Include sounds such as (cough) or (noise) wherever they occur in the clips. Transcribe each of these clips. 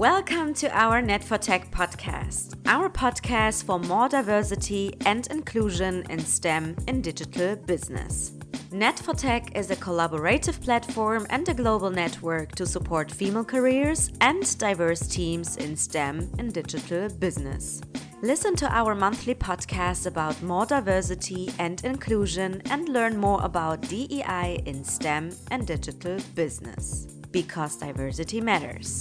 Welcome to our Net for Tech podcast, our podcast for more diversity and inclusion in STEM in digital business. Net for Tech is a collaborative platform and a global network to support female careers and diverse teams in STEM in digital business. Listen to our monthly podcast about more diversity and inclusion and learn more about DEI in STEM and digital business. Because diversity matters.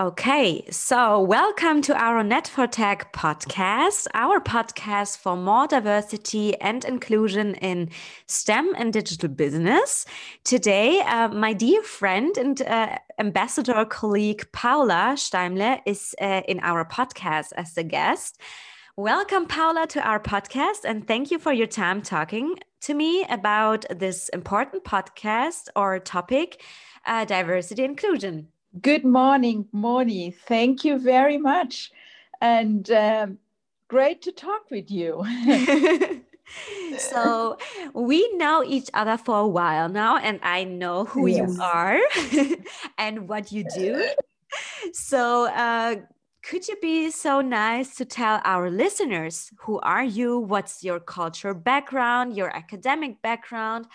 Okay, so welcome to our Net for Tech podcast, our podcast for more diversity and inclusion in STEM and digital business. Today, uh, my dear friend and uh, ambassador colleague Paula Steimle is uh, in our podcast as a guest. Welcome, Paula, to our podcast, and thank you for your time talking to me about this important podcast or topic, uh, diversity inclusion. Good morning, Moni. Thank you very much. And um, great to talk with you. (laughs) so we know each other for a while now, and I know who yes. you are (laughs) and what you do. So, uh, could you be so nice to tell our listeners who are you? What's your culture background, your academic background?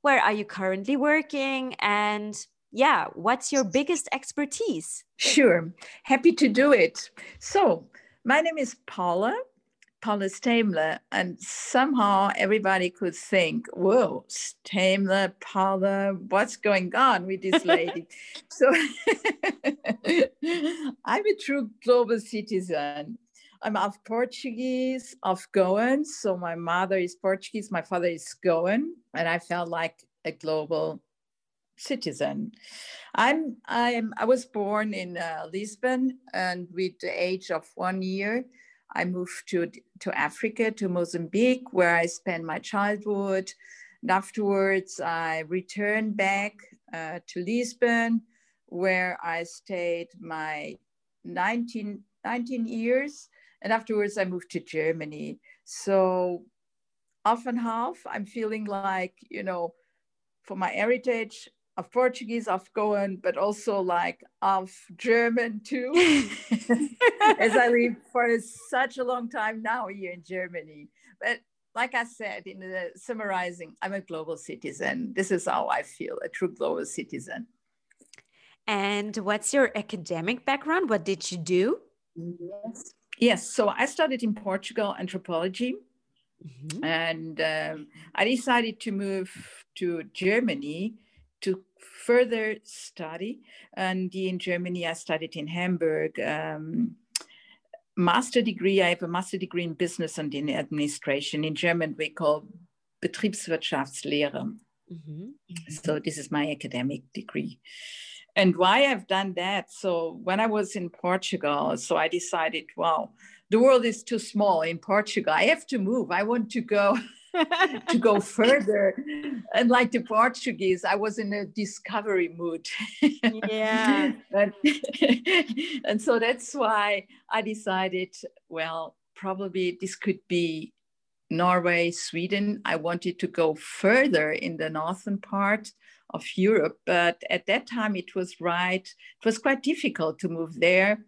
Where are you currently working? And yeah, what's your biggest expertise? Sure, happy to do it. So, my name is Paula, Paula Stamler, and somehow everybody could think, whoa, Stamler, Paula, what's going on with this (laughs) lady? so, (laughs) I'm a true global citizen. I'm of Portuguese, of Goan. So, my mother is Portuguese, my father is Goan, and I felt like a global citizen. I'm I'm I was born in uh, Lisbon, and with the age of one year, I moved to to Africa to Mozambique, where I spent my childhood. And afterwards, I returned back uh, to Lisbon, where I stayed my 19, 19 years. And afterwards, I moved to Germany. So, off and half, I'm feeling like, you know, for my heritage, of Portuguese, of Goan, but also like of German too, (laughs) as I live (laughs) for such a long time now here in Germany. But like I said in the summarizing, I'm a global citizen. This is how I feel, a true global citizen. And what's your academic background? What did you do? Yes. Yes. So I studied in Portugal anthropology. Mm-hmm. And um, I decided to move to Germany to further study. And in Germany, I studied in Hamburg. Um, master degree, I have a master degree in business and in administration. In German, we call Betriebswirtschaftslehre. Mm-hmm. So this is my academic degree. And why I've done that? So when I was in Portugal, so I decided, wow, the world is too small in Portugal. I have to move. I want to go (laughs) to go further. And like the Portuguese, I was in a discovery mood. yeah. (laughs) and, (laughs) and so that's why I decided, well, probably this could be Norway, Sweden. I wanted to go further in the northern part of Europe, but at that time it was right, it was quite difficult to move there.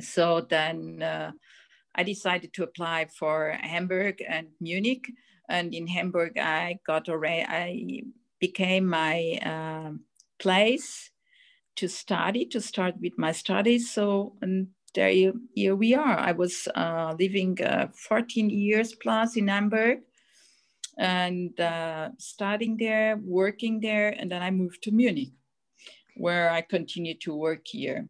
So then uh, I decided to apply for Hamburg and Munich. And in Hamburg, I got already, I became my uh, place to study, to start with my studies. So, and there you, here we are. I was uh, living uh, 14 years plus in Hamburg and uh, studying there, working there, and then I moved to Munich, where I continued to work here.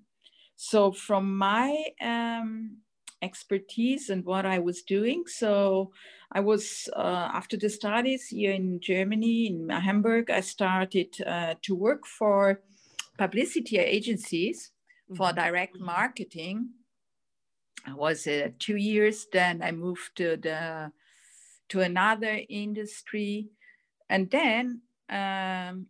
So, from my um, expertise and what I was doing. So I was, uh, after the studies here in Germany, in Hamburg, I started uh, to work for publicity agencies mm-hmm. for direct mm-hmm. marketing. I was uh, two years, then I moved to the to another industry. And then um,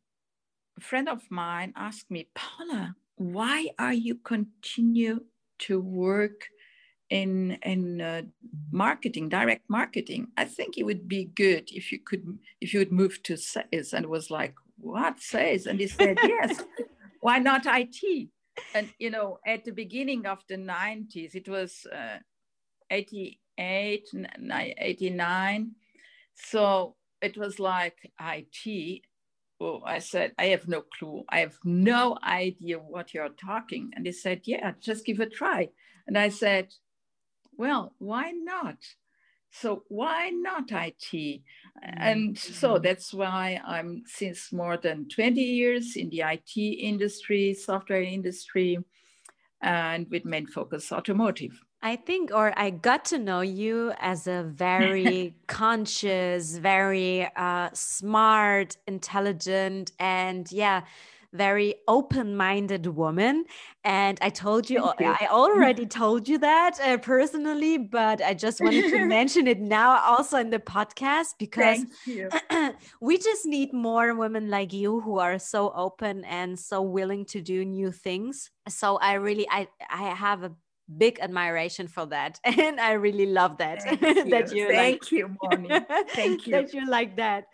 a friend of mine asked me, Paula, why are you continue to work in in uh, marketing, direct marketing. I think it would be good if you could if you would move to sales." And was like, "What sales?" And he said, "Yes, (laughs) why not IT?" And you know, at the beginning of the '90s, it was uh, 88, 89. So it was like IT. Oh, I said, I have no clue. I have no idea what you're talking. And he said, Yeah, just give a try. And I said, Well, why not? So why not IT? Mm-hmm. And so that's why I'm since more than 20 years in the IT industry, software industry, and with main focus automotive. I think, or I got to know you as a very (laughs) conscious, very uh, smart, intelligent, and yeah, very open-minded woman. And I told you, you. I already told you that uh, personally, but I just wanted to (laughs) mention it now, also in the podcast, because (clears throat) we just need more women like you who are so open and so willing to do new things. So I really, I, I have a big admiration for that (laughs) and i really love that thank you. (laughs) that you thank like, you Moni. thank you that you like that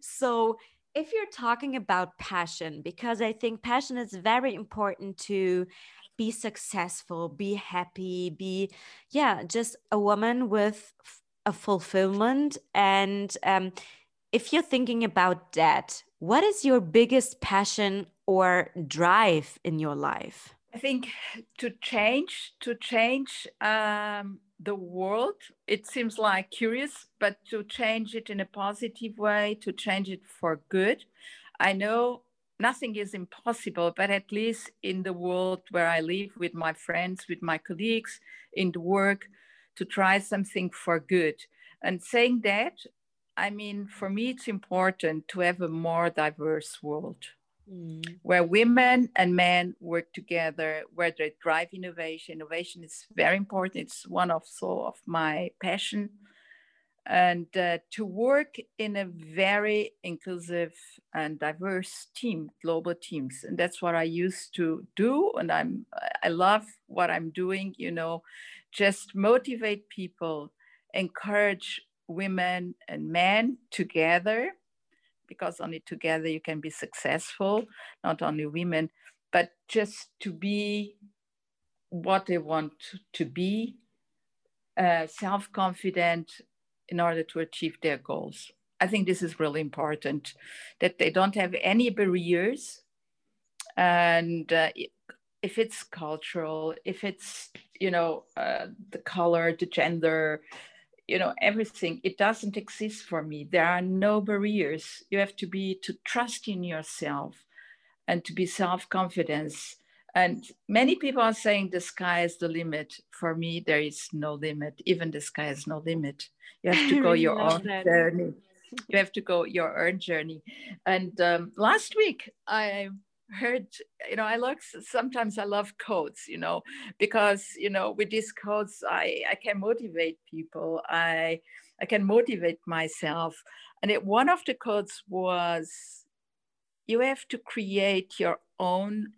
so if you're talking about passion because i think passion is very important to be successful be happy be yeah just a woman with a fulfillment. And um, if you're thinking about that what is your biggest passion or drive in your life? I think to change to change um, the world, it seems like curious, but to change it in a positive way, to change it for good. I know nothing is impossible, but at least in the world where I live with my friends, with my colleagues, in the work, to try something for good. And saying that, I mean, for me, it's important to have a more diverse world mm. where women and men work together, where they drive innovation. Innovation is very important. It's one of so of my passion, and uh, to work in a very inclusive and diverse team, global teams, and that's what I used to do. And I'm I love what I'm doing. You know, just motivate people, encourage women and men together because only together you can be successful, not only women, but just to be what they want to be, uh, self confident in order to achieve their goals. I think this is really important that they don't have any barriers. And uh, if it's cultural, if it's, you know, uh, the color, the gender, you know everything it doesn't exist for me. There are no barriers. You have to be to trust in yourself and to be self-confidence. And many people are saying the sky is the limit. For me there is no limit. Even the sky is no limit. You have to (laughs) go your own that. journey. (laughs) You have to go your own journey. And um, last week i heard you know i look sometimes i love codes you know because you know with these codes i i can motivate people. I i can motivate myself. And it, one of the codes was you have to create your own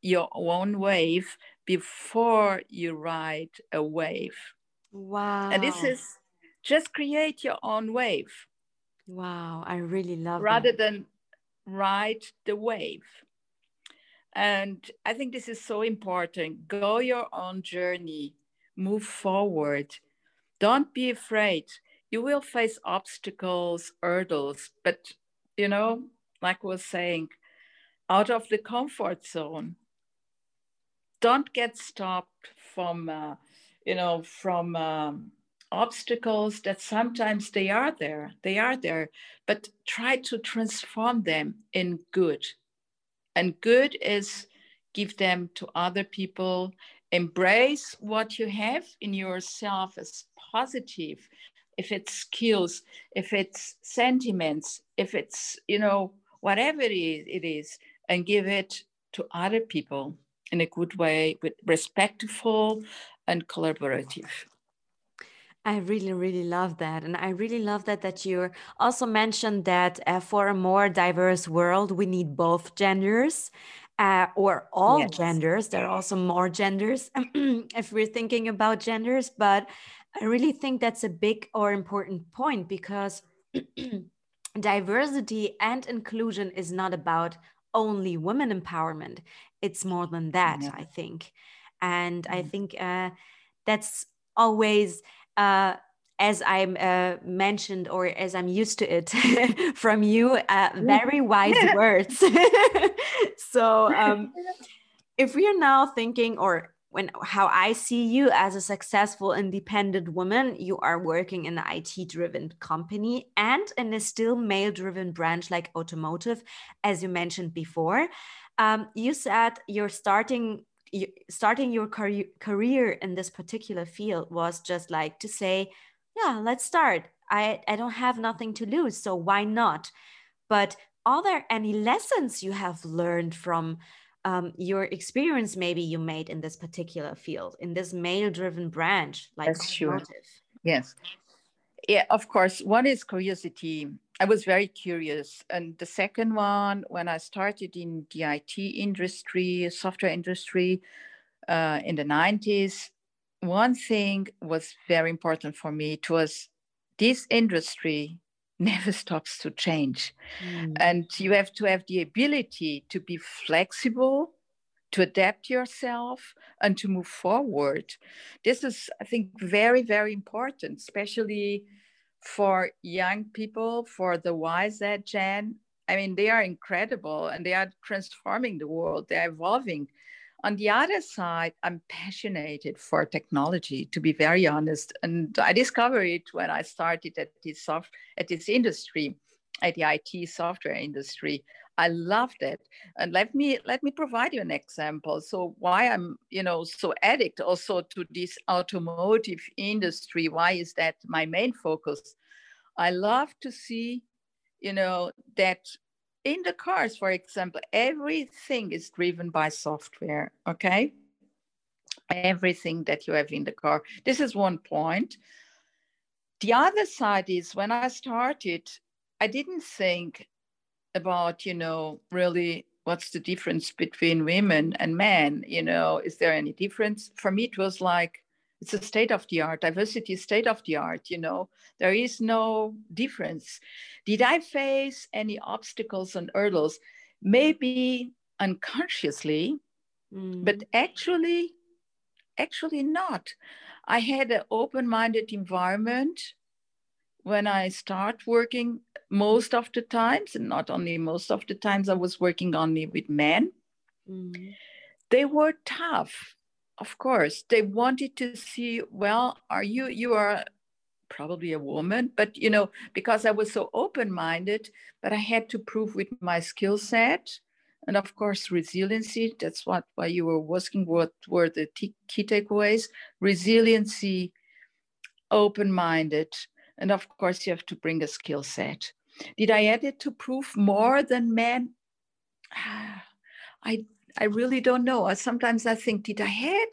your own wave before you ride a wave. Wow and this is just create your own wave. Wow i really love rather that. than ride the wave. And I think this is so important. Go your own journey, move forward. Don't be afraid. You will face obstacles, hurdles, but you know, like I was saying, out of the comfort zone. Don't get stopped from, uh, you know, from um, obstacles that sometimes they are there they are there but try to transform them in good. And good is give them to other people. Embrace what you have in yourself as positive. If it's skills if it's sentiments if it's you know whatever it is, it is and give it to other people in a good way with respectful and collaborative I really, really love that. And I really love that that you also mentioned that uh, for a more diverse world, we need both genders. uh, or all yes. genders. There are also more genders (clears throat) if we're thinking about genders, but I really think that's a big or important point because (clears throat) diversity and inclusion is not about only women empowerment. It's more than that, yeah. I think. And mm-hmm. I think uh, that's always. Uh, as I'm uh, mentioned or as I'm used to it (laughs) from you, uh, very wise (laughs) words. (laughs) so, um, if we are now thinking, or when how I see you as a successful independent woman, you are working in an IT driven company and in a still male driven branch like automotive, as you mentioned before. Um, you said you're starting you, starting your career, career in this particular field was just like to say yeah, let's start. I, I don't have nothing to lose, so why not? But are there any lessons you have learned from um, your experience maybe you made in this particular field, in this male driven branch like That's sure. Yes. Yeah, of course. One is curiosity. I was very curious. And the second one, when I started in the IT industry, software industry uh, in the 90s, one thing was very important for me. It was this industry (laughs) never stops to change. Mm. And you have to have the ability to be flexible, to adapt yourself, and to move forward. This is, I think, very, very important, especially for young people, for the YZ Gen. I mean, they are incredible and they are transforming the world, they're evolving on the other side, I'm passionate for technology, to be very honest. And I discovered it when I started at this soft at this industry, at the IT software industry. I loved it. And let me let me provide you an example. So why I'm, you know, so addict also to this automotive industry. Why is that my main focus? I love to see, you know, that in the cars, for example, everything is driven by software, okay? Everything that you have in the car. This is one point. The other side is when I started, I didn't think about, you know, really what's the difference between women and men, you know, is there any difference? For me, it was like, it's a state of the art diversity is state of the art you know there is no difference did i face any obstacles and hurdles maybe unconsciously mm. but actually actually not i had an open-minded environment when i start working most of the times and not only most of the times i was working only with men. Mm. they were tough of course. They wanted to see well are you you are probably a woman but you know because i was so open minded but i had to prove with my skill set and of course resiliency. That's what why you were asking what were the t- key takeaways. Resiliency open minded and of course you have to bring a skill set did i add it to prove more than men (sighs) i I really don't know. Sometimes I think, did I had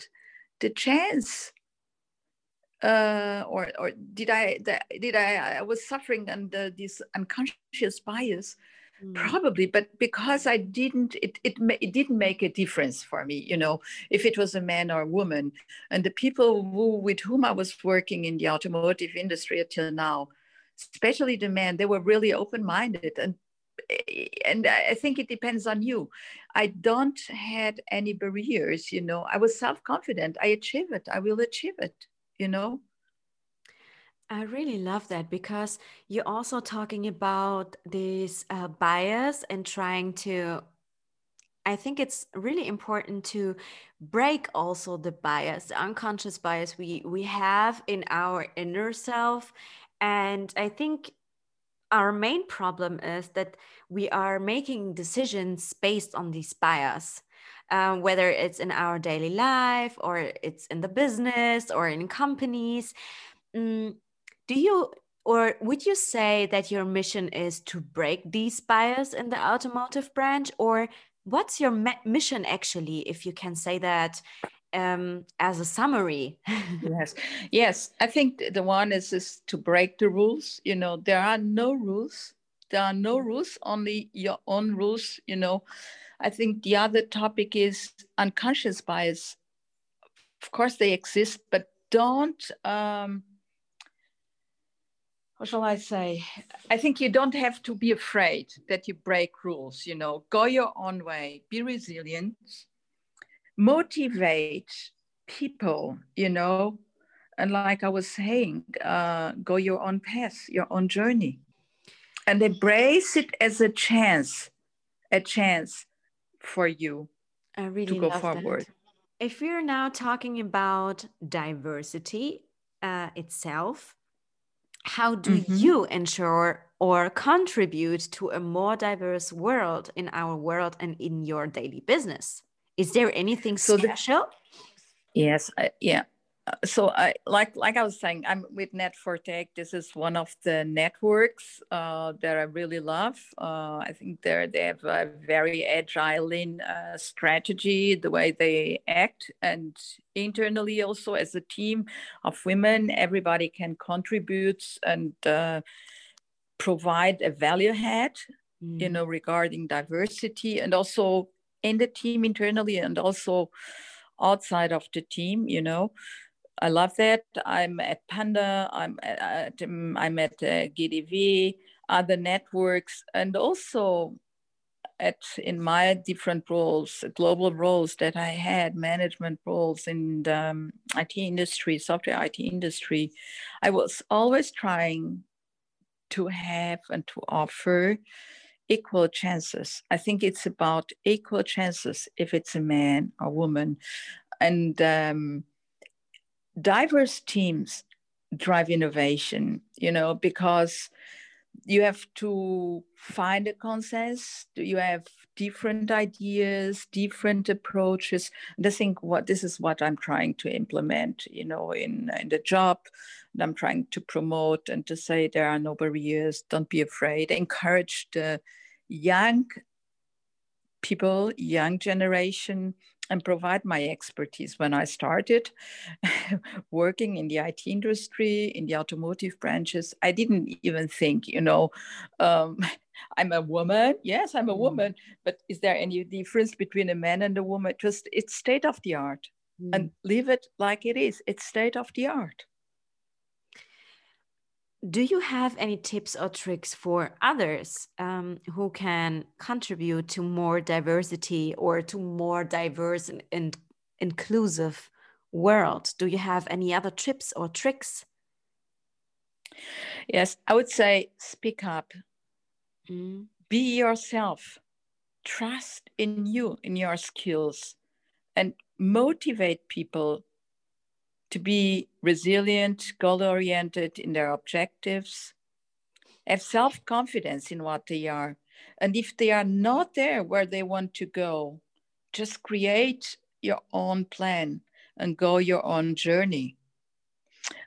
the chance, uh, or or did I did I I was suffering under this unconscious bias? Mm. Probably, but because I didn't, it, it it didn't make a difference for me, you know, if it was a man or a woman. And the people who, with whom I was working in the automotive industry until now, especially the men, they were really open-minded and and I think it depends on you. I don't had any barriers, you know. I was self-confident. I achieve it. I will achieve it, you know. I really love that because you're also talking about this uh, bias and trying to. I think it's really important to break also the bias, the unconscious bias we we have in our inner self, and I think our main problem is that we are making decisions based on these bias um, whether it's in our daily life or it's in the business or in companies. Mm, do you or would you say that your mission is to break these bias in the automotive branch? Or what's your mission actually if you can say that um, as a summary. (laughs) yes, yes. I think the one is is to break the rules. You know, there are no rules. There are no rules, only your own rules, you know. I think the other topic is unconscious bias. Of course, they exist, but don't, um, what shall I say? I think you don't have to be afraid that you break rules, you know, go your own way, be resilient, motivate people, you know, and like I was saying, uh, go your own path, your own journey, and embrace it as a chance, a chance for you I really to go love forward. That. If we're now talking about diversity uh, itself, how do mm-hmm. you ensure or contribute to a more diverse world in our world and in your daily business? Is there anything so special? The, yes, I, yeah so I like like I was saying, I'm with Net4Tech. This is one of the networks uh, that I really love. Uh, I think they they have a very agile in uh, strategy, the way they act, and internally also as a team of women, everybody can contribute and uh, provide a value add, mm. you know, regarding diversity, and also in the team internally, and also outside of the team, you know. I love that. I'm at Panda. I'm at, I'm at uh, GDV, other networks, and also at in my different roles, global roles that I had, management roles in the um, IT industry, software IT industry. I was always trying to have and to offer equal chances. I think it's about equal chances if it's a man or woman, and um, diverse teams drive innovation, you know, because you have to find a consensus. You have different ideas different approaches? And i think what this is what i'm trying to implement you know in in the job. And i'm trying to promote and to say there are no barriers. Don't be afraid. Encourage the young people young generation and provide my expertise. When I started (laughs) working in the IT industry, in the automotive branches, I didn't even think, you know, um, (laughs) I'm a woman. Yes, I'm a mm. woman. But is there any difference between a man and a woman? Just it's state of the art, mm. and leave it like it is. It's state of the art. Do you have any tips or tricks for others um, who can contribute to more diversity or to more diverse and, and inclusive world? Do you have any other tips or tricks? Yes, I would say speak up. Mm. Be yourself. Trust in you, in your skills, and motivate people to be resilient, goal oriented in their objectives, have self confidence in what they are. And if they are not there where they want to go, just create your own plan and go your own journey.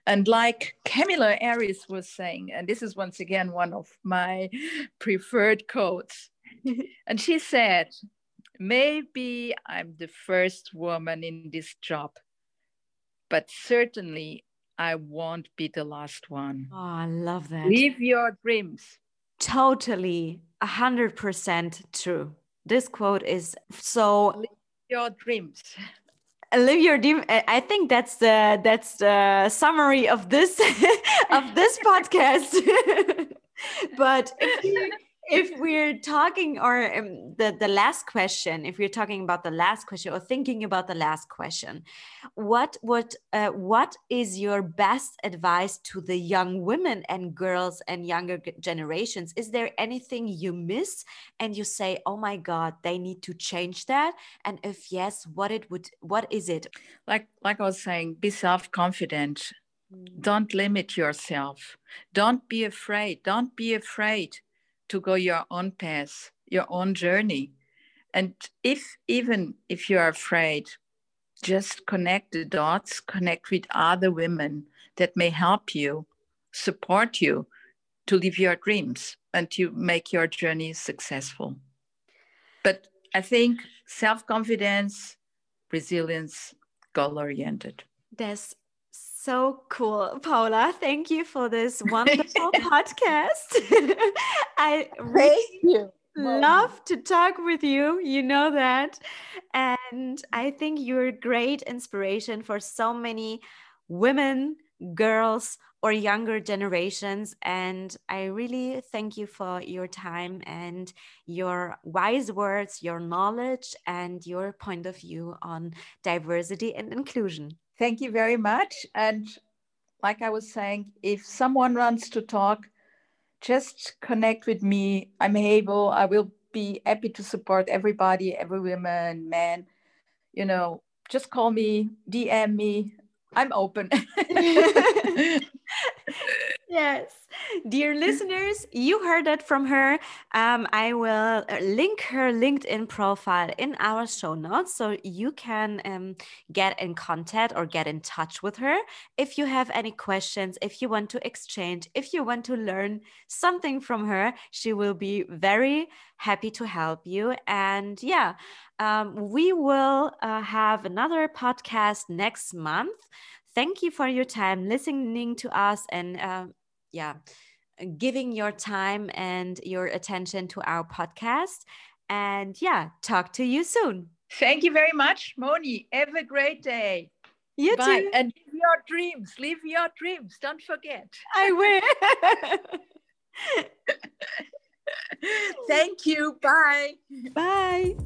And like Kamala Harris was saying, and this is once again one of my (laughs) preferred quotes, (laughs) and she said, Maybe I'm the first woman in this job, but certainly I won't be the last one. Oh, I love that. Live your dreams. Totally, a hundred percent true. This quote is so. Live your dreams. Live your dream. I think that's the that's the summary of this (laughs) of this (laughs) podcast. (laughs) but if you if we're talking or um, the the last question if we're talking about the last question or thinking about the last question what what uh, what is your best advice to the young women and girls and younger generations? Is there anything you miss and you say oh my god they need to change that? And if yes what it would what is it? Like like i was saying be self-confident. Mm. don't limit yourself. Don't be afraid. Don't be afraid to go your own path, your own journey. And if even if you are afraid, just connect the dots, connect with other women that may help you, support you to live your dreams and to make your journey successful. But I think self confidence, resilience, goal oriented. There's So cool, Paula. Thank you for this (laughs) wonderful podcast. (laughs) I really love to talk with you. You know that. And I think you're a great inspiration for so many women, girls, or younger generations. And I really thank you for your time and your wise words, your knowledge, and your point of view on diversity and inclusion. Thank you very much. And like I was saying, if someone wants to talk, just connect with me. I'm able, I will be happy to support everybody, every woman, man. You know, just call me, DM me. I'm open. (laughs) (laughs) yes. Dear listeners, you heard that from her. Um, I will uh, link her LinkedIn profile in our show notes so you can um, get in contact or get in touch with her. If you have any questions, if you want to exchange, if you want to learn something from her, she will be very happy to help you. And yeah, um, we will uh, have another podcast next month thank you for your time listening to us and uh, yeah giving your time and your attention to our podcast. And yeah talk to you soon. Thank you very much moni. Have a great day. You Bye. too. And live your dreams. Live your dreams. Don't forget. I will. (laughs) Thank you. Bye. Bye